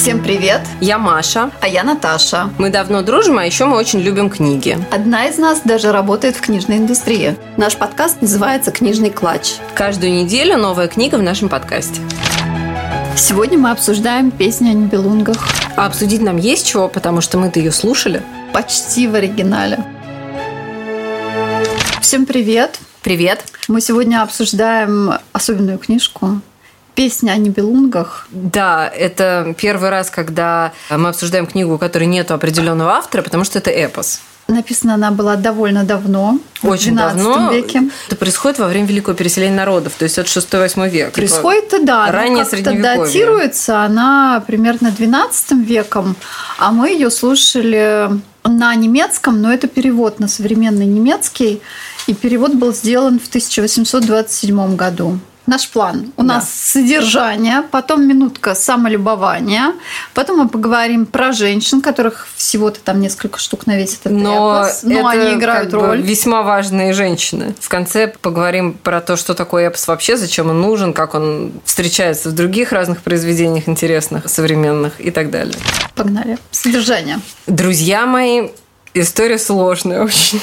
Всем привет! Я Маша. А я Наташа. Мы давно дружим, а еще мы очень любим книги. Одна из нас даже работает в книжной индустрии. Наш подкаст называется «Книжный клатч». Каждую неделю новая книга в нашем подкасте. Сегодня мы обсуждаем песню о Нибелунгах. А обсудить нам есть чего, потому что мы-то ее слушали. Почти в оригинале. Всем привет! Привет! Мы сегодня обсуждаем особенную книжку песня о Нибелунгах. Да, это первый раз, когда мы обсуждаем книгу, у которой нет определенного автора, потому что это эпос. Написана она была довольно давно, Очень в 12 давно. веке. Это происходит во время Великого переселения народов, то есть от 6-8 века. Происходит, да, но раннее как-то средневековье. датируется она примерно 12 веком, а мы ее слушали на немецком, но это перевод на современный немецкий, и перевод был сделан в 1827 году. Наш план. У Да. нас содержание, потом минутка самолюбования, потом мы поговорим про женщин, которых всего-то там несколько штук на весь этот Но, эпос, но это они играют как бы роль. весьма важные женщины. В конце поговорим про то, что такое эпос вообще, зачем он нужен, как он встречается в других разных произведениях интересных, современных и так далее. Погнали. Содержание. Друзья мои, история сложная очень.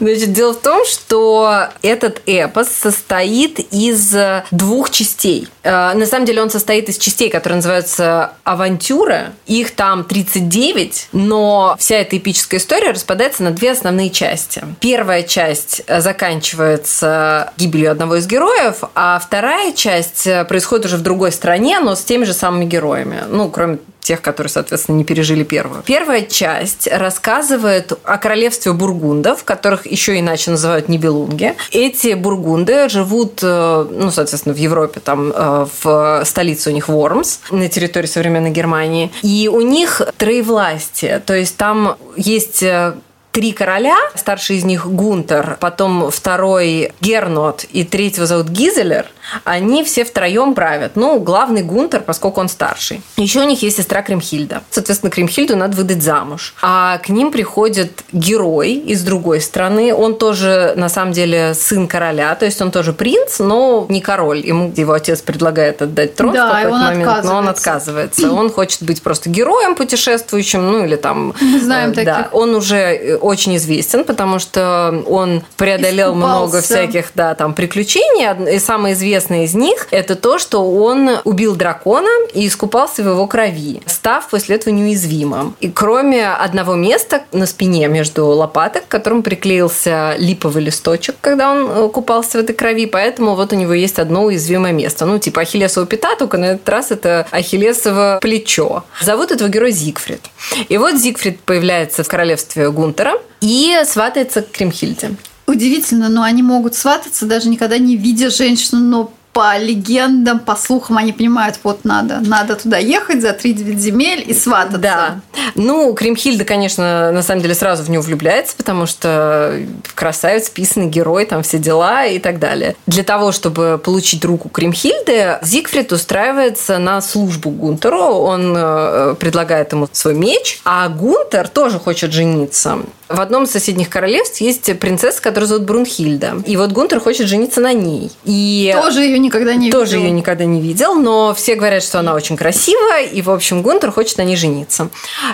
Значит, дело в том, что этот эпос состоит из двух частей. Э, На самом деле он состоит из частей, которые называются авантюры. Их там 39, но вся эта эпическая история распадается на две основные части. Первая часть э, заканчивается гибелью одного из героев, а вторая часть э, происходит уже в другой стране, но с теми же самыми героями. Ну, кроме тех, которые, соответственно, не пережили первую. Первая часть рассказывает о королевстве бургундов, которых еще иначе называют нибелунги. Эти бургунды живут, э, ну, соответственно, в Европе, там э, в столице у них Вормс, на территории современной Германии. И у них троевластие, то есть там есть э, три короля. Старший из них Гунтер, потом второй Гернот и третьего зовут Гизелер. Они все втроем правят. Ну, главный Гунтер, поскольку он старший. Еще у них есть сестра Кремхильда. Соответственно, Кремхильду надо выдать замуж. А к ним приходит герой из другой страны. Он тоже, на самом деле, сын короля. То есть он тоже принц, но не король. Ему его отец предлагает отдать трон Да, в какой-то момент, но он отказывается. Он хочет быть просто героем путешествующим, ну или там... Мы знаем э, да. таких. Он уже э, очень известен, потому что он преодолел Искупался. много всяких, да, там приключений. И самое известное из них это то, что он убил дракона и искупался в его крови, став после этого неуязвимым. И кроме одного места на спине между лопаток, к которому приклеился липовый листочек, когда он э, купался в этой крови, поэтому вот у него есть одно уязвимое место. Ну, типа Ахиллесова пята, только на этот раз это Ахиллесово плечо. Зовут этого героя Зигфрид. И вот Зигфрид появляется в королевстве Гунтера и сватается к Кремхильде. Удивительно, но они могут свататься, даже никогда не видя женщину, но по легендам, по слухам они понимают, вот надо, надо туда ехать за 39 земель и свататься. Да. Ну, Кремхильда, конечно, на самом деле сразу в него влюбляется, потому что красавец, писанный герой, там все дела и так далее. Для того, чтобы получить руку Кремхильды, Зигфрид устраивается на службу Гунтеру. Он э, предлагает ему свой меч, а Гунтер тоже хочет жениться. В одном из соседних королевств есть принцесса, которую зовут Брунхильда. И вот Гунтер хочет жениться на ней. И Тоже ее никогда не тоже видела. ее никогда не видел, но все говорят, что она очень красивая, и, в общем, Гунтер хочет на ней жениться.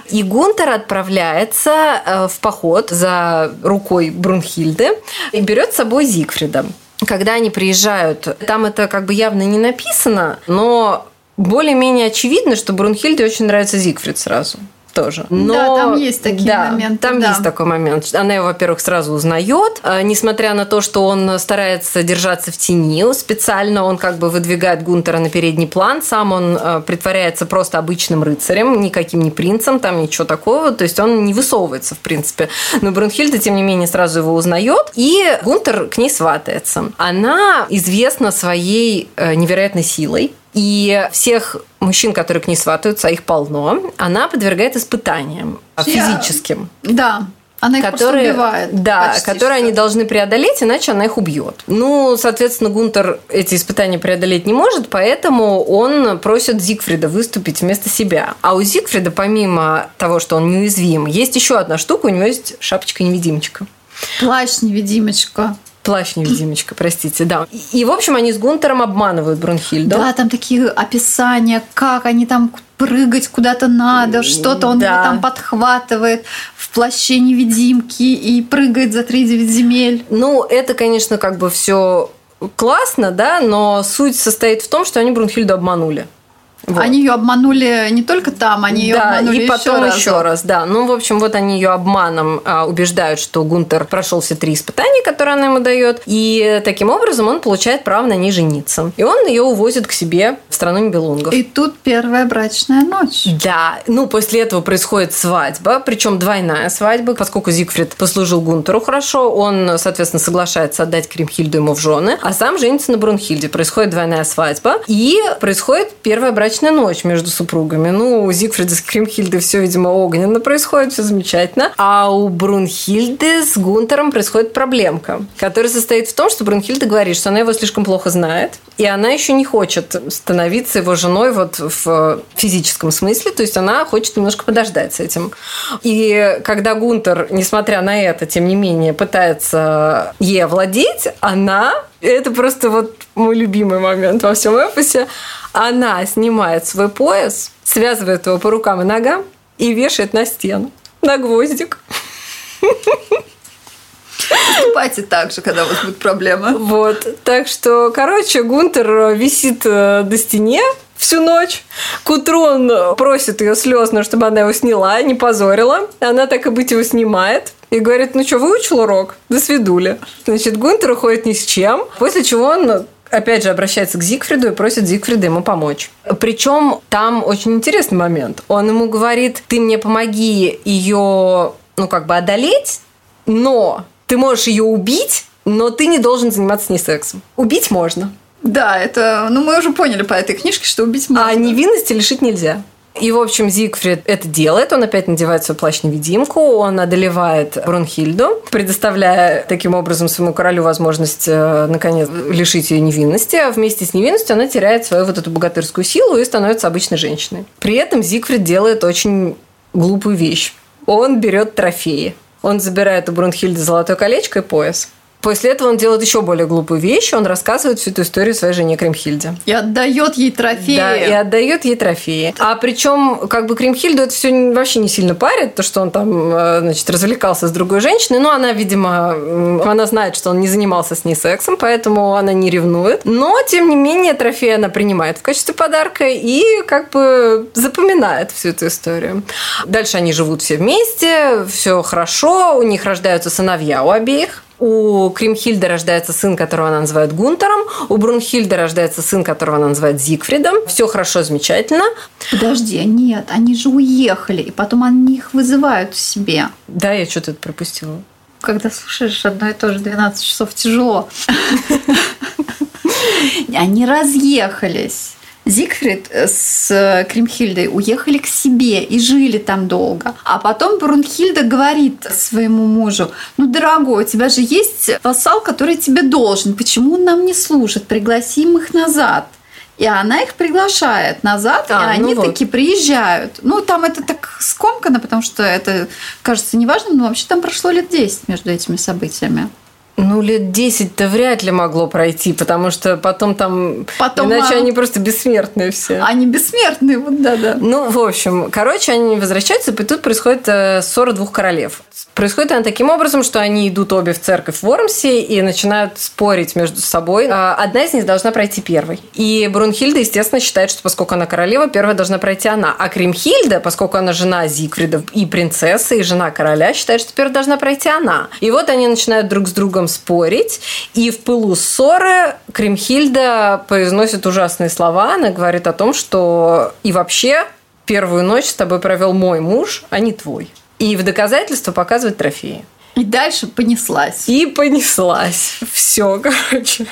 И Гунтер отправляется э, в поход за рукой Брунхильды и берет с собой Зигфрида. Когда они приезжают, там это как бы явно не написано, но более-менее очевидно, что Брунхильде очень нравится Зигфрид сразу тоже. Но, Да, там есть такие да, моменты, Там да. есть такой момент. Она его, во-первых, сразу узнает, а, несмотря на то, что он старается держаться в тени. Специально он как бы выдвигает Гунтера на передний план. Сам он а, притворяется просто обычным рыцарем, никаким не принцем, там ничего такого. То есть он не высовывается, в принципе. Но Брунхильда, тем не менее, сразу его узнает, и Гунтер к ней сватается. Она известна своей э, невероятной силой. И всех мужчин, которые к ней сватаются, а их полно, она подвергает испытаниям физическим Да. Она их которые, просто убивает. да, почти которые что. они должны преодолеть, иначе она их убьет. Ну, соответственно, Гунтер эти испытания преодолеть не может, поэтому он просит Зигфрида выступить вместо себя. А у Зигфрида, помимо того, что он неуязвим, есть еще одна штука, у него есть шапочка-невидимочка. Плащ-невидимочка. Плащ-невидимочка, простите, да. И, и, в общем, они с Гунтером обманывают Брунхильду. Да, там такие описания, как они там прыгать куда-то надо, что-то он Да. его там подхватывает в плаще невидимки и прыгает за три девять земель. Ну, это, конечно, как бы все классно, да, но суть состоит в том, что они Брунхильду обманули. Вот. Они ее обманули не только там, они ее да, обманули и потом еще раз, да. Ну, в общем, вот они ее обманом а, убеждают, что Гунтер прошел все три испытания, которые она ему дает, и таким образом он получает право на ней жениться. И он ее увозит к себе в страну Нибелунгов. И тут первая брачная ночь. Да, ну после этого происходит свадьба, причем двойная свадьба, поскольку Зигфрид послужил Гунтеру хорошо, он, соответственно, соглашается отдать Кримхильду ему в жены, а сам женится на Брунхильде. Происходит двойная свадьба, и происходит первая брачная ночь между супругами. Ну, у Зигфрида с Кримхильдой все, видимо, огненно происходит, все замечательно. А у Брунхильды с Гунтером происходит проблемка, которая состоит в том, что Брунхильда говорит, что она его слишком плохо знает, и она еще не хочет становиться его женой вот в физическом смысле, то есть она хочет немножко подождать с этим. И когда Гунтер, несмотря на это, тем не менее, пытается ей овладеть, она, это просто вот мой любимый момент во всем эпосе, она снимает свой пояс, связывает его по рукам и ногам и вешает на стену, на гвоздик. Поступайте так же, когда у вас будет проблема. Вот. Так что, короче, Гунтер висит э, до стене всю ночь. К утру он просит ее слезно, чтобы она его сняла, не позорила. Она так и быть его снимает. И говорит, ну что, выучил урок? До свидули. Значит, Гунтер уходит ни с чем. После чего он опять же обращается к Зигфриду и просит Зигфрида ему помочь. Причем там очень интересный момент. Он ему говорит, ты мне помоги ее, ну как бы одолеть, но ты можешь ее убить, но ты не должен заниматься с ней сексом. Убить можно, Да, это, ну мы уже поняли по этой книжке, что убить можно. а невинности лишить нельзя. И, в общем, Зигфрид это делает. Он опять надевает свой плащ-невидимку, он одолевает Брунхильду, предоставляя таким образом своему королю возможность, э, наконец, лишить ее невинности. А вместе с невинностью она теряет свою вот эту богатырскую силу и становится обычной женщиной. При этом Зигфрид делает очень глупую вещь. Он берет трофеи. Он забирает у Брунхильды золотое колечко и пояс. После этого он делает еще более глупую вещь. Он рассказывает всю эту историю своей жене Кримхильде. И отдает ей трофеи. Да, и отдает ей трофеи. А причем, как бы Кримхильду это все вообще не сильно парит, то, что он там, э, значит, развлекался с другой женщиной. Но она, видимо, она знает, что он не занимался с ней сексом, поэтому она не ревнует. Но, тем не менее, трофей она принимает в качестве подарка и как бы запоминает всю эту историю. Дальше они живут все вместе, все хорошо, у них рождаются сыновья у обеих. У Кримхильды рождается сын, которого она называет Гунтером. У Брунхильды рождается сын, которого она называет Зигфридом. Все хорошо, замечательно. Подожди, нет, они же уехали, и потом они их вызывают к себе. Да, я что-то это пропустила. Когда слушаешь одно и то же 12 часов, тяжело. Они разъехались. Зигфрид с Кримхильдой уехали к себе и жили там долго. А потом Брунхильда говорит своему мужу, ну, дорогой, у тебя же есть вассал, который тебе должен. Почему он нам не служит? Пригласим их назад. И она их приглашает назад, А, и ну они вот. таки приезжают. Ну, там это так скомкано, потому что это кажется неважным, но вообще там прошло лет 10 между этими событиями. Ну, лет 10-то вряд ли могло пройти, потому что потом там... Потом, Иначе а, они просто бессмертные все. Они бессмертные, вот да-да. Ну, в общем, короче, они возвращаются, и тут происходит э, ссора двух королев. Происходит она таким образом, что они идут обе в церковь в Вормсе и начинают спорить между собой. А, Одна из них должна пройти первой. И Брунхильда, естественно, считает, что поскольку она королева, первая должна пройти она. А Кримхильда, поскольку она жена Зигфрида и принцесса, и жена короля, считает, что первая должна пройти она. И вот они начинают друг с другом спорить, и в пылу ссоры Кримхильда произносит ужасные слова. Она говорит о том, что и вообще первую ночь с тобой провел мой муж, а не твой. И в доказательство показывает трофеи. И дальше понеслась. И понеслась. Все, короче.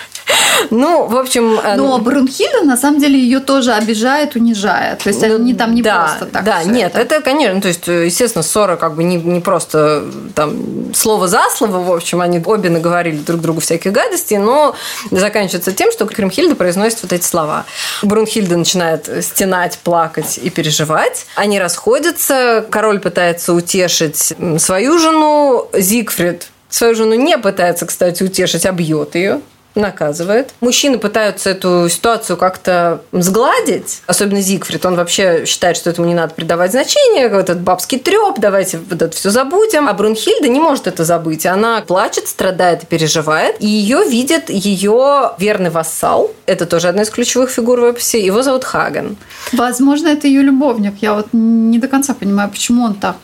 Ну, в общем... э, Но Брунхильда, на самом деле, ее тоже обижает, унижает. То есть Ну, они там не да, просто так. Да, нет, это. это, конечно, то есть, э, естественно, ссора как бы не, не просто там слово за слово, в общем, они обе наговорили друг другу всяких гадостей, но заканчивается тем, что Кримхильда произносит вот эти слова. Брунхильда начинает стенать, плакать и переживать. Они расходятся, король пытается утешить свою жену, Зигфрид Свою жену не пытается, кстати, утешить, а бьет ее наказывает. Мужчины пытаются эту ситуацию как-то сгладить, особенно Зигфрид. Он вообще считает, что этому не надо придавать значение, этот бабский треп, давайте вот это все забудем. А Брунхильда не может это забыть. Она плачет, страдает и переживает. И ее видит ее верный вассал. Это тоже одна из ключевых фигур в эпосе. Его зовут Хаген. Возможно, это ее любовник. Я вот не до конца понимаю, почему он так.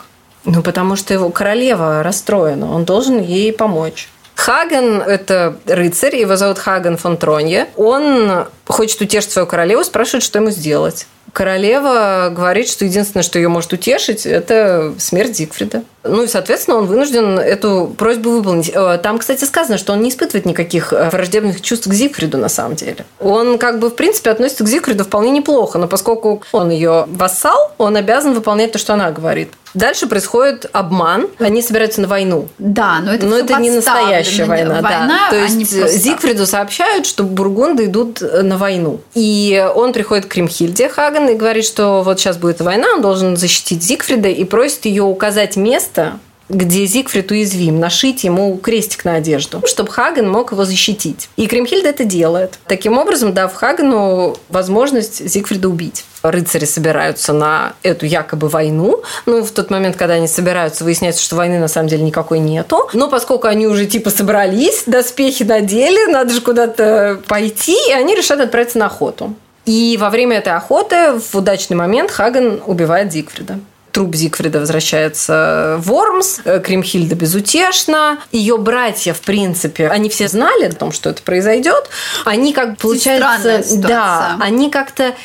Ну, потому что его королева расстроена. Он должен ей помочь. Хаген – это рыцарь, его зовут Хаген фон Тронье. Он хочет утешить свою королеву, спрашивает, что ему сделать. Королева говорит, что единственное, что ее может утешить, это смерть Зигфрида. Ну и, соответственно, он вынужден эту просьбу выполнить. Э, там, кстати, сказано, что он не испытывает никаких э, враждебных чувств к Зигфриду на самом деле. Он, как бы, в принципе, относится к Зигфриду вполне неплохо, но поскольку он ее вассал, он обязан выполнять то, что она говорит. Дальше происходит обман. Они собираются на войну. Да, но это, но это не настоящая война. война да. То есть просто... Зигфриду сообщают, что бургунды идут э, на войну. И он приходит к Кримхильде Хаген и говорит, что вот сейчас будет война, он должен защитить Зигфрида и просит ее указать место, где Зигфрид уязвим, нашить ему крестик на одежду, чтобы Хаген мог его защитить. И Кримхильда это делает. Таким образом, дав Хагену возможность Зигфрида убить. Рыцари собираются на эту якобы войну. Ну, в тот момент, когда они собираются, выясняется, что войны на самом деле никакой нету. Но поскольку они уже типа собрались, доспехи надели, надо же куда-то пойти, и они решают отправиться на охоту. И во время этой охоты в удачный момент Хаген убивает Зигфрида труп Зигфрида возвращается в Вормс, э, Кримхильда безутешна, ее братья, в принципе, они все знали о том, что это произойдет, они как получается, да, они как-то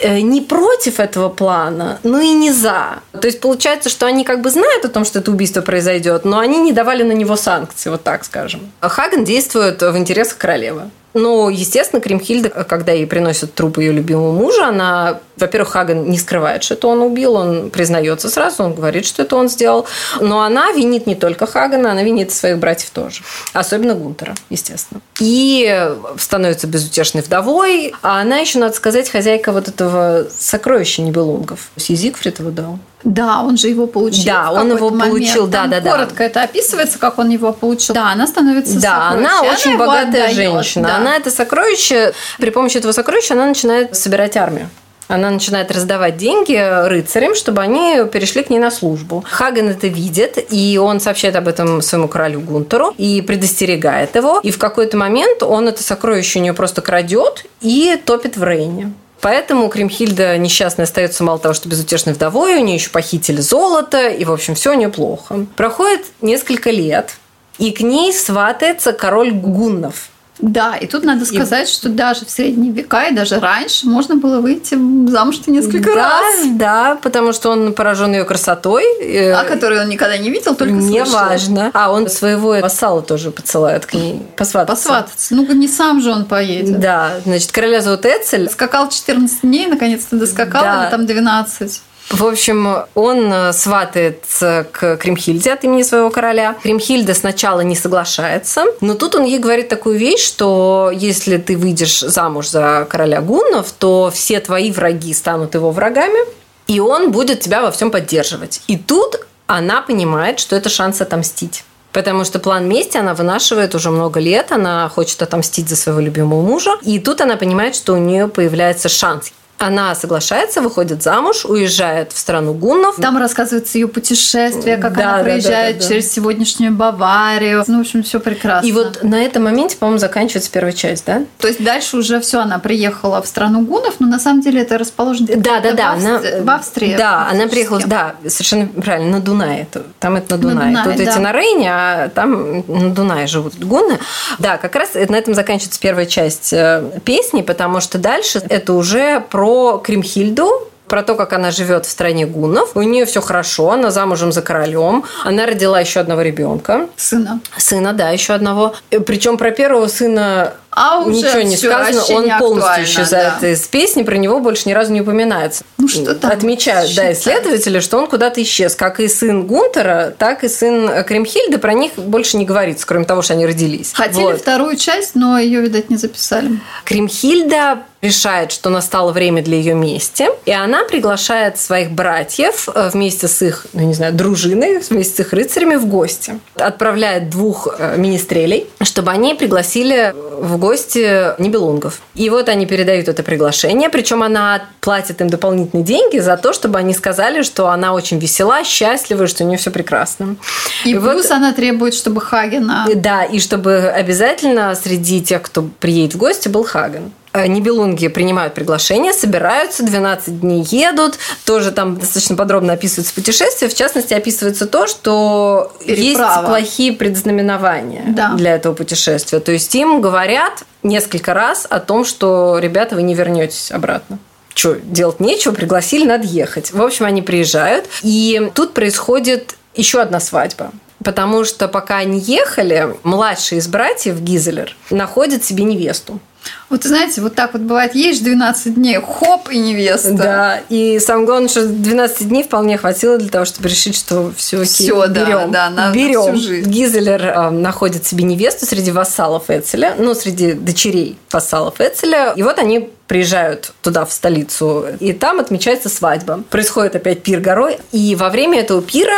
э, не против этого плана, но и не за. То есть получается, что они как бы знают о том, что это убийство произойдет, но они не давали на него санкции, вот так скажем. Хаген действует в интересах королевы. Ну, естественно, Кримхильда, когда ей приносят труп ее любимого мужа, она, во-первых, Хаген не скрывает, что это он убил, он признается сразу, он говорит, что это он сделал. Но она винит не только Хагена, она винит своих братьев тоже. Особенно Гунтера, естественно. И становится безутешной вдовой. А она еще, надо сказать, хозяйка вот этого сокровища Нибелунгов. Зигфрид его дал. Да, он же его получил. Да, он его момент. получил, да, Там да, да. Коротко это описывается, как он его получил. Да, она становится Да, она очень она богатая женщина. Да. Она это сокровище, при помощи этого сокровища она начинает собирать армию. Она начинает раздавать деньги рыцарям, чтобы они перешли к ней на службу. Хаген это видит, и он сообщает об этом своему королю Гунтеру и предостерегает его. И в какой-то момент он это сокровище у нее просто крадет и топит в Рейне. Поэтому Кримхильда несчастная остается мало того, что безутешной вдовой, у нее еще похитили золото, и, в общем, все у нее плохо. Проходит несколько лет, и к ней сватается король Гуннов – да, и тут надо сказать, и... что даже в средние века и даже раньше можно было выйти замуж несколько да, раз. Да, потому что он поражен ее красотой. А которую он никогда не видел, только не слышал. важно. А он своего вассала тоже посылает к ней посвататься. Посвататься. Ну, не сам же он поедет. Да, значит, короля зовут Эцель. Скакал 14 дней, наконец-то доскакал, да. или там 12. В общем, он э, сватается к Кримхильде от имени своего короля. Кримхильда сначала не соглашается, но тут он ей говорит такую вещь, что если ты выйдешь замуж за короля гуннов, то все твои враги станут его врагами, и он будет тебя во всем поддерживать. И тут она понимает, что это шанс отомстить. Потому что план мести она вынашивает уже много лет, она хочет отомстить за своего любимого мужа. И тут она понимает, что у нее появляется шанс. Она соглашается, выходит замуж, уезжает в страну гуннов. Там рассказывается ее путешествие, как да, она проезжает да, да, да, через сегодняшнюю Баварию. Ну, в общем, все прекрасно. И вот на этом моменте, по-моему, заканчивается первая часть, да? То есть дальше уже все, она приехала в страну гуннов, но на самом деле это расположено да, да, да, в, она, в Австрии. Да, она приехала, да, совершенно правильно, на Дунае. Там это на Дунае. На Дунае Тут да. эти на Рейне, а там на Дунае живут гунны. Да, как раз на этом заканчивается первая часть э, песни, потому что дальше это уже про про Кримхильду, про то, как она живет в стране гуннов. У нее все хорошо, она замужем за королем. Она родила еще одного ребенка. Сына. Сына, да, еще одного. Причем про первого сына а уже ничего не сказано, он полностью исчезает да. из песни, про него больше ни разу не упоминается. Ну, что там Отмечают, да, исследователи, что он куда-то исчез. Как и сын Гунтера, так и сын Кремхильды, про них больше не говорится, кроме того, что они родились. Хотели Вот. вторую часть, но ее, видать, не записали. Кремхильда решает, что настало время для ее мести, и она приглашает своих братьев э, вместе с их, ну не знаю, дружиной, вместе с их рыцарями в гости. Отправляет двух э, министрелей, чтобы они пригласили в гости небелунгов. И вот они передают это приглашение, причем она платит им дополнительные деньги за то, чтобы они сказали, что она очень весела, счастлива, и что у нее все прекрасно. И, вот- плюс она требует, чтобы Хагена... да, и чтобы обязательно среди тех, кто приедет в гости, был Хаген. Э, Нибелунги принимают приглашение, собираются, 12 дней едут. Тоже там достаточно подробно описывается путешествие. В частности, описывается то, что Переправа. есть плохие предзнаменования Да. для этого путешествия. То есть им говорят несколько раз о том, что, ребята, вы не вернетесь обратно. Что, делать нечего, пригласили, надо ехать. В общем, они приезжают, и тут происходит еще одна свадьба. Потому что пока они ехали, младший из братьев, Гизелер, находит себе невесту. Вот знаете, вот так вот бывает, едешь 12 дней, хоп, и невеста. Да, и самое главное, что 12 дней вполне хватило для того, чтобы решить, что все окей, да, берем. да, на- на берем. всю жизнь. Гизелер э, находит себе невесту среди вассалов Эцеля, ну, среди дочерей вассалов Эцеля. И вот они приезжают туда, в столицу, и там отмечается свадьба. Происходит опять пир горой, и во время этого пира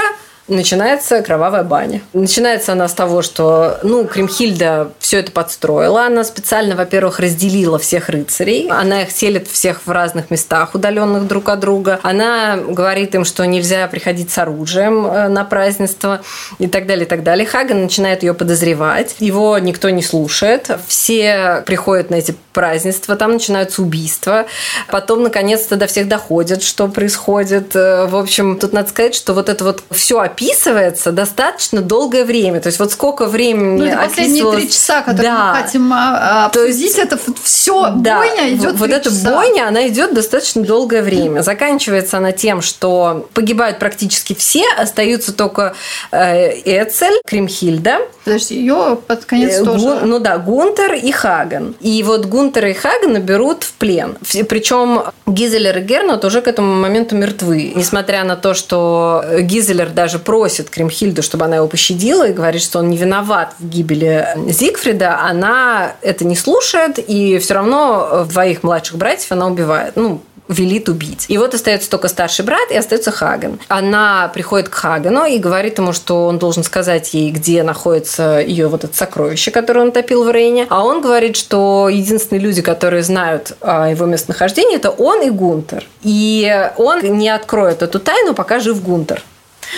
начинается кровавая баня. Начинается она с того, что, ну, Кремхильда все это подстроила. Она специально, во-первых, разделила всех рыцарей. Она их селит всех в разных местах, удаленных друг от друга. Она говорит им, что нельзя приходить с оружием э, на празднество и так далее, и так далее. Хаген начинает ее подозревать. Его никто не слушает. Все приходят на эти празднества, там начинаются убийства. Потом, наконец-то, до всех доходит, что происходит. Э, В общем, тут надо сказать, что вот это вот все описывается достаточно долгое время. То есть вот сколько времени Ну, это последние три часа, которые Да. мы хотим а, То есть- обсудить, это все, Да, бойня идет Вот эта часа. бойня, она идет достаточно долгое время. Заканчивается она тем, что погибают практически все, остаются только э, Эцель, Кремхильда, Подожди, ее под конец Э, тоже... Гун- ну да, Гунтер и Хаген. И вот Гунтера и Хагена берут в плен. Причем Гизелер и Гернот уже к этому моменту мертвы. Несмотря на то, что Гизелер даже просит Кремхильду, чтобы она его пощадила и говорит, что он не виноват в гибели Зигфрида, она это не слушает и все равно двоих младших братьев она убивает. Ну, велит убить. И вот остается только старший брат и остается Хаген. Она приходит к Хагену и говорит ему, что он должен сказать ей, где находится ее вот это сокровище, которое он топил в Рейне. А он говорит, что единственные люди, которые знают о его местонахождении, это он и Гунтер. И он не откроет эту тайну, пока жив Гунтер.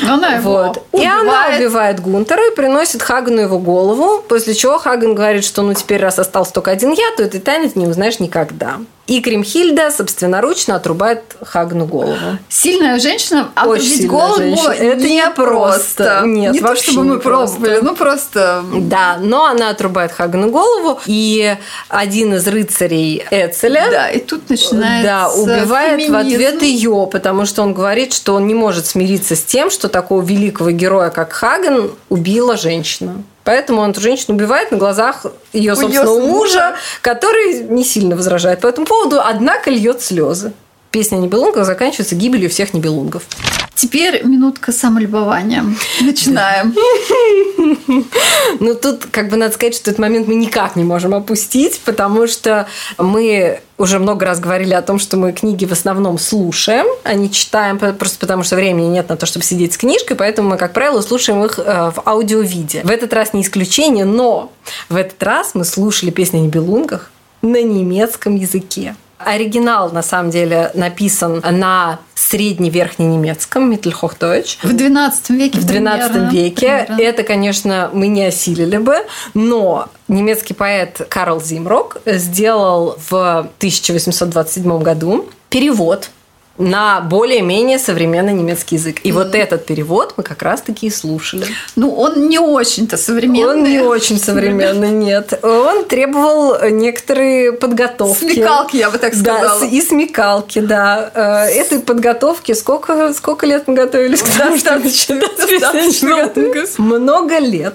Но она его Вот. И она убивает. Гунтера и приносит Хагену его голову, после чего Хаген говорит, что ну теперь раз остался только один я, то этой тайны ты не узнаешь никогда. И Кремхильда собственноручно отрубает Хагену голову. Сильная женщина, а Очень голову женщина. Это не просто. Нет, не то, чтобы мы просто. пробовали, ну просто... Да, но она отрубает Хагену голову, и один из рыцарей Эцеля Да, и тут начинается да, убивает в феминизм. ответ ее, потому что он говорит, что он не может смириться с тем, что такого великого героя, как Хаген, убила женщина. Поэтому он эту женщину убивает на глазах ее собственного мужа, мужа. который не сильно возражает по этому поводу, однако льет слезы. Песня о Нибелунгах заканчивается гибелью всех Нибелунгов. Теперь минутка самолюбования. Начинаем. Ну, тут, как бы, надо сказать, что этот момент мы никак не можем опустить, потому что мы уже много раз говорили о том, что мы книги в основном слушаем, а не читаем, просто потому что времени нет на то, чтобы сидеть с книжкой, поэтому мы, как правило, слушаем их э, в аудиовиде. В этот раз не исключение, но в этот раз мы слушали песни о Нибелунгах на немецком языке. Оригинал, на самом деле, написан на средне-верхненемецком, Mittelhochdeutsch. В 12 веке В 12 примерно, веке. примерно. Это, конечно, мы не осилили бы, но немецкий поэт Карл Зимрок сделал в 1827 году перевод на более-менее современный немецкий язык. И mm. вот этот перевод мы как раз-таки и слушали. Ну, он не очень-то современный. Он не очень современный, нет. Он требовал некоторые подготовки. Смекалки, я бы так сказала. Да, и смекалки, да. Э, этой подготовки сколько, сколько лет мы готовились начинать Много лет.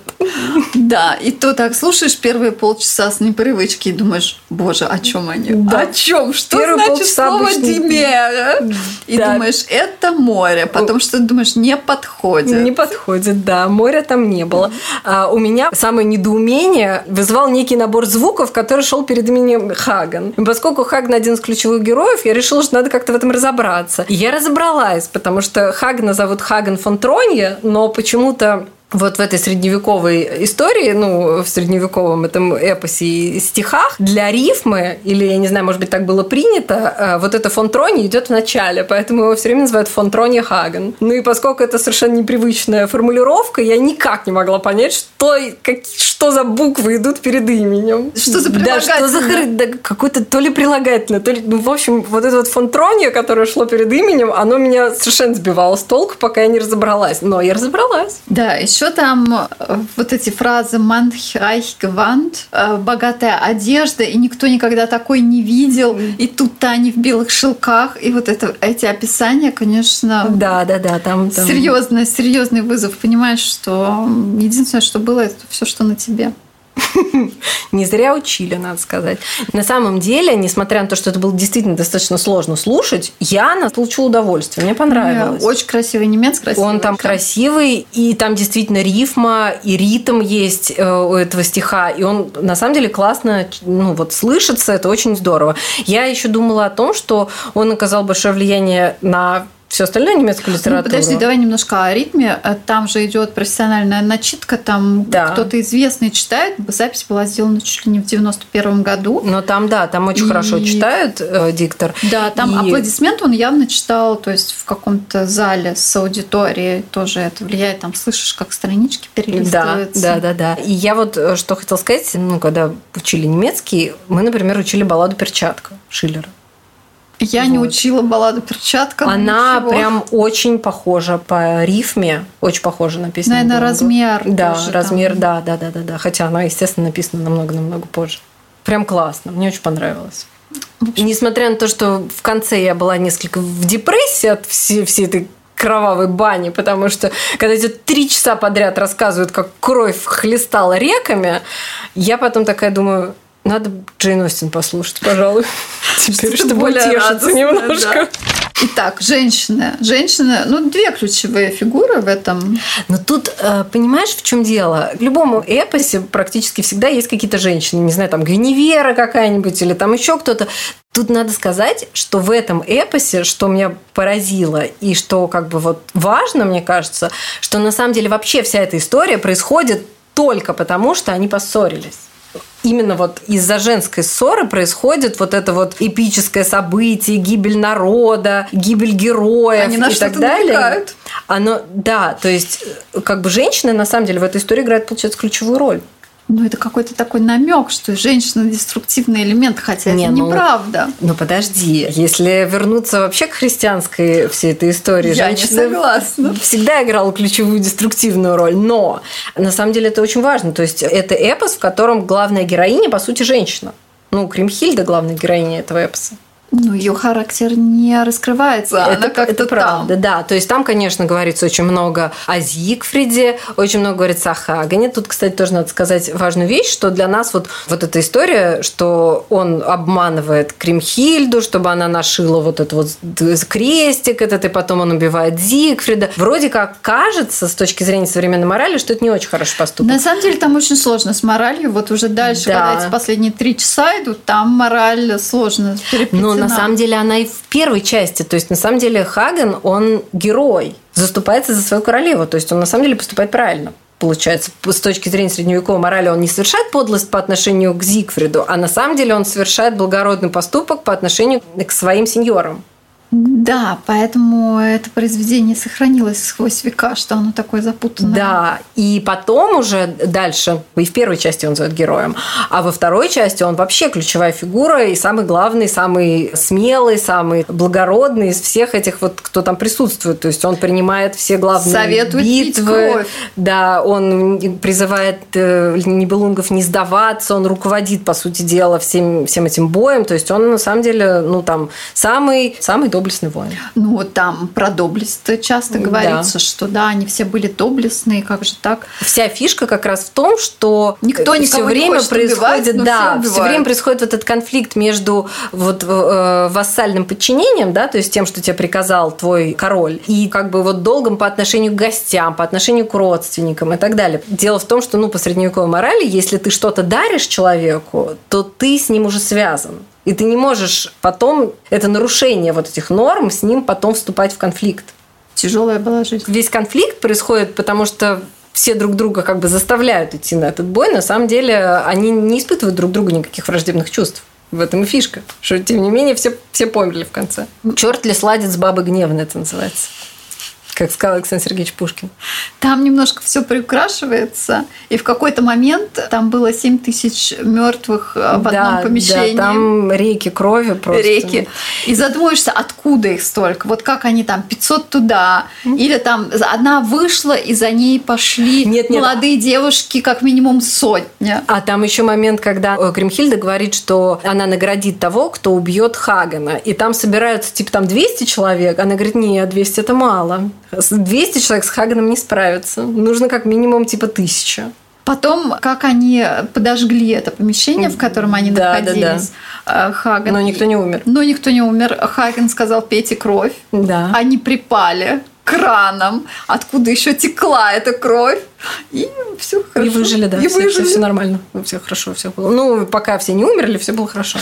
Да, и то так слушаешь первые полчаса с непривычки и думаешь, боже, о чем они? О чем? Что значит слово «демера»? И да. думаешь, это море. Потом что думаешь, не подходит. Не подходит, да. Моря там не было. А у меня самое недоумение вызвал некий набор звуков, который шел перед именем Хаган. И поскольку Хаган один из ключевых героев, я решила, что надо как-то в этом разобраться. И я разобралась, потому что Хагана зовут Хаган фон Тронье, но почему-то вот в этой средневековой истории, ну, в средневековом этом эпосе и стихах, для рифмы, или, я не знаю, может быть, так было принято, э, вот это фонтрони идет в начале, поэтому его все время называют фонтрони Хаген. Ну и поскольку это совершенно непривычная формулировка, я никак не могла понять, что, как, что за буквы идут перед именем. Что за прилагательное? Да, что за да, какое-то то ли прилагательное, то ли... Ну, в общем, вот это вот фонтрони, которое шло перед именем, оно меня совершенно сбивало с толку, пока я не разобралась. Но я разобралась. Да, еще еще там э, вот эти фразы «Манхайх Гвант», э, «богатая одежда», и никто никогда такой не видел, и тут Тани в белых шелках, и вот это, эти описания, конечно... Да, да, да, там... там... Серьезный, серьезный вызов. Понимаешь, что единственное, что было, это все, что на тебе. Не зря учили, надо сказать. На самом деле, несмотря на то, что это было действительно достаточно сложно слушать, я получила удовольствие. Мне понравилось. Очень красивый немец, красивый. Он там красивый, и там действительно рифма и ритм есть э, у этого стиха. И он на самом деле классно ну, вот, слышится, это очень здорово. Я еще думала о том, что он оказал большое влияние на все остальное немецкую ну, литературу. Ну, подожди, давай немножко о ритме. Э, там же идет профессиональная начитка, там да. кто-то известный читает. Запись была сделана чуть ли не в 91 году. Но там, да, там очень и... хорошо читает э, диктор. Да, там и... аплодисменты он явно читал, то есть в каком-то зале с аудиторией тоже это влияет. Там слышишь, как странички перелистываются. Да, да, да, да. И я вот э, что хотела сказать, ну, когда учили немецкий, мы, например, учили балладу «Перчатка» Шиллера. Я вот. не учила балладу перчатка. Она ничего. прям очень похожа по рифме, очень похожа на песню. Наверное, размер. Да, размер, там. да, да, да, да, да. Хотя она, естественно, написана намного-намного позже. Прям классно, мне очень понравилось. Несмотря на то, что в конце я была несколько в депрессии от всей, всей этой кровавой бани, потому что когда тебе три часа подряд рассказывают, как кровь хлестала реками, я потом такая думаю, надо Джейн Остин послушать, пожалуй, теперь, чтобы утешиться немножко. Итак, женщины. Женщины, ну, две ключевые фигуры в этом. Но тут, э, понимаешь, в чем дело? В любом эпосе практически всегда есть какие-то женщины. Не знаю, там Гвиневера какая-нибудь или там еще кто-то. Тут надо сказать, что в этом эпосе, что меня поразило и что как бы вот важно, мне кажется, что на самом деле вообще вся эта история происходит только потому, что они поссорились именно вот из-за женской ссоры происходит вот это вот эпическое событие, гибель народа, гибель героев Они и так далее. Намекают. Оно, да, то есть как бы женщины на самом деле в этой истории играют, получается, ключевую роль ну, это какой-то такой намек, что женщина деструктивный элемент, хотя Не, это ну, неправда. Ну, подожди, если вернуться вообще к христианской всей этой истории, Я женщина не согласна. всегда играла ключевую деструктивную роль. Но на самом деле это очень важно. То есть это эпос, в котором главная героиня, по сути, женщина. Ну, Кримхильда главная героиня этого эпоса. Ну, ее характер не раскрывается. Это, она как это правда, там. да. То есть там, конечно, говорится очень много о Зигфриде, очень много говорится о Хагане. Тут, кстати, тоже надо сказать важную вещь, что для нас вот, вот эта история, что он обманывает Кримхильду, чтобы она нашила вот этот вот крестик этот, и потом он убивает Зигфрида. Вроде как кажется, с точки зрения современной морали, что это не очень хороший поступок. На самом деле там очень сложно с моралью. Вот уже дальше, да. когда эти последние три часа идут, там мораль сложно переплетена на самом деле она и в первой части. То есть на самом деле Хаген, он герой, заступается за свою королеву. То есть он на самом деле поступает правильно получается, с точки зрения средневековой морали, он не совершает подлость по отношению к Зигфриду, а на самом деле он совершает благородный поступок по отношению к своим сеньорам. Да, поэтому это произведение сохранилось сквозь века, что оно такое запутанное. Да, и потом уже дальше, и в первой части он зовет героем, а во второй части он вообще ключевая фигура и самый главный, самый смелый, самый благородный из всех этих вот, кто там присутствует. То есть он принимает все главные Советует битвы. Да, он призывает э, Нибелунгов не сдаваться, он руководит, по сути дела, всем, всем этим боем. То есть он на самом деле, ну там, самый, самый доблестный воин. Ну, вот там про доблесть часто говорится, да. что да, они все были доблестные, как же так? Вся фишка как раз в том, что никто все время не происходит, убивать, да, все, все время происходит вот этот конфликт между вот э, вассальным подчинением, да, то есть тем, что тебе приказал твой король, и как бы вот долгом по отношению к гостям, по отношению к родственникам и так далее. Дело в том, что, ну, по средневековой морали, если ты что-то даришь человеку, то ты с ним уже связан. И ты не можешь потом, это нарушение вот этих норм, с ним потом вступать в конфликт. Тяжелая была жизнь. Весь конфликт происходит, потому что все друг друга как бы заставляют идти на этот бой, на самом деле они не испытывают друг другу никаких враждебных чувств. В этом и фишка. Что, тем не менее, все, все померли в конце. Черт ли сладит с бабой гневной, это называется как сказал Александр Сергеевич Пушкин. Там немножко все приукрашивается, и в какой-то момент там было 7 тысяч мертвых э, в да, одном помещении. Да, там реки крови просто. Реки. И задумаешься, откуда их столько? Вот как они там, 500 туда, или там одна вышла, и за ней пошли нет, нет. молодые девушки, как минимум сотня. А там еще момент, когда Кремхильда говорит, что она наградит того, кто убьет Хагана. И там собираются, типа, там 200 человек. Она говорит, нет, 200 это мало. 200 человек с Хаганом не справятся. Нужно как минимум типа тысяча. Потом, как они подожгли это помещение, в котором они да, находились, да, да. Хаген. Но никто не умер. Но никто не умер. Хаген сказал, пейте кровь. Да. Они припали краном, откуда еще текла эта кровь. И все хорошо. И выжили, да. И все, выжили. Все, все нормально. Все хорошо, все было. Ну, пока все не умерли, все было хорошо.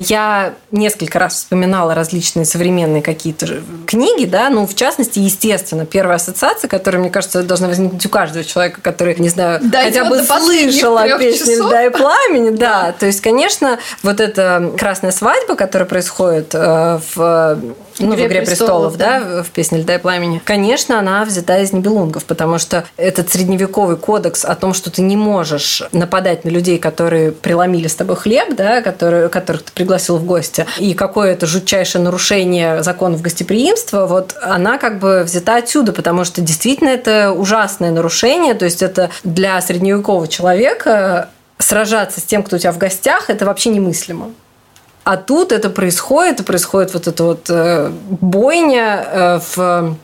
Я несколько раз вспоминала различные современные какие-то книги, да, ну, в частности, естественно, первая ассоциация, которая, мне кажется, должна возникнуть у каждого человека, который, не знаю, Дойдет хотя бы слышал о песне «Льда и пламени», да. То есть, конечно, вот эта красная свадьба, которая происходит э, в ну, «Игре в «Игре престолов», престолов да, да, в песне «Льда и пламени», конечно, она взята из Нибелунгов, потому что этот средневековый кодекс о том, что ты не можешь нападать на людей, которые преломили с тобой хлеб, да, которые, которых ты пригласил в гости, и какое это жутчайшее нарушение законов гостеприимства, вот она как бы взята отсюда, потому что действительно это ужасное нарушение, то есть это для средневекового человека сражаться с тем, кто у тебя в гостях, это вообще немыслимо. А тут это происходит, происходит вот эта вот э, бойня э, в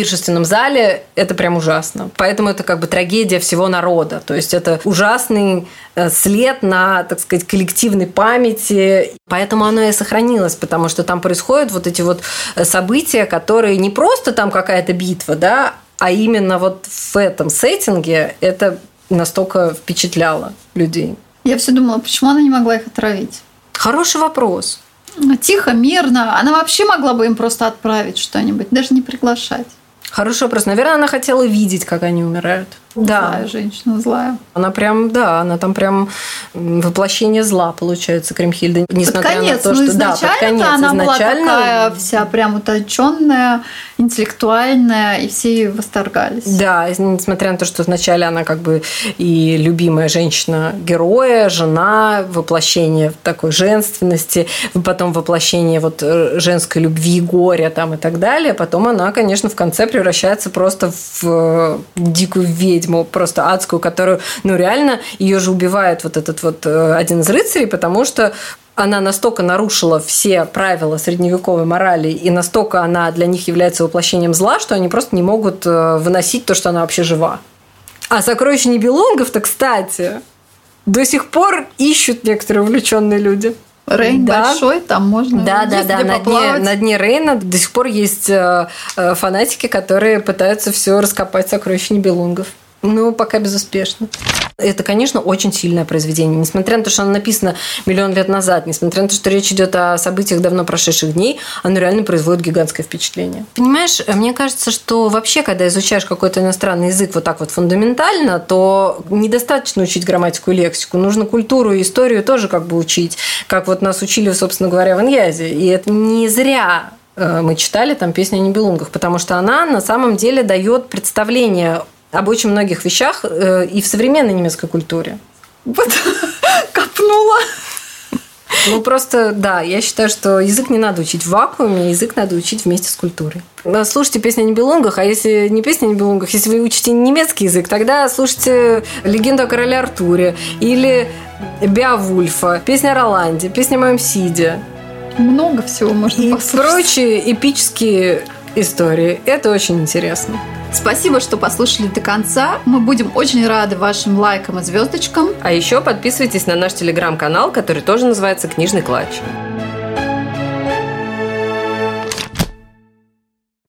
пиршественном зале, это прям ужасно. Поэтому это как бы трагедия всего народа. То есть это ужасный э, след на, так сказать, коллективной памяти. Поэтому оно и сохранилось, потому что там происходят вот эти вот события, которые не просто там какая-то битва, да, а именно вот в этом сеттинге это настолько впечатляло людей. Я все думала, почему она не могла их отравить? Хороший вопрос. Ну, тихо, мирно. Она вообще могла бы им просто отправить что-нибудь, даже не приглашать. Хороший вопрос. Наверное, она хотела видеть, как они умирают. Да. женщина, злая. Она прям, да, она там прям воплощение зла, получается, Кремхильда. Несмотря под конец, на то, ну, что... Да, под конец. Она изначально... была такая вся прям утонченная, интеллектуальная, и все ее восторгались. Да, несмотря на то, что вначале она как бы и любимая женщина героя, жена, воплощение такой женственности, потом воплощение вот э, женской любви, горя там и так далее. Потом она, конечно, в конце превращается просто в э, дикую ведьму ведьму просто адскую, которую, ну, реально, ее же убивает вот этот вот э, один из рыцарей, потому что она настолько нарушила все правила средневековой морали, и настолько она для них является воплощением зла, что они просто не могут э, выносить то, что она вообще жива. А сокровища Нибелунгов-то, кстати, до сих пор ищут некоторые увлеченные люди. Рейн да. большой, там можно Да, да, да. На дне, на дне Рейна до сих пор есть э, фанатики, которые пытаются все раскопать сокровища Нибелунгов. Ну, пока безуспешно. Это, конечно, очень сильное произведение. Несмотря на то, что оно написано миллион лет назад, несмотря на то, что речь идет о событиях давно прошедших дней, оно реально производит гигантское впечатление. Понимаешь, мне кажется, что вообще, когда изучаешь какой-то иностранный язык вот так вот фундаментально, то недостаточно учить грамматику и лексику. Нужно культуру и историю тоже как бы учить, как вот нас учили, собственно говоря, в Иньязе. И это не зря э, мы читали там песню о Нибелунгах, потому что она на самом деле дает представление об очень многих вещах э, и в современной немецкой культуре. Вот копнула. Ну, просто, да, я считаю, что язык не надо учить в вакууме, язык надо учить вместе с культурой. Слушайте песни о Нибелунгах, а если не песни о Нибелунгах, если вы учите немецкий язык, тогда слушайте «Легенду о короле Артуре» или «Беовульфа», песня о Роланде, песня о моем Сиде. Много всего можно И послушать. прочие эпические истории. Это очень интересно. Спасибо, что послушали до конца. Мы будем очень рады вашим лайкам и звездочкам. А еще подписывайтесь на наш телеграм-канал, который тоже называется «Книжный клатч».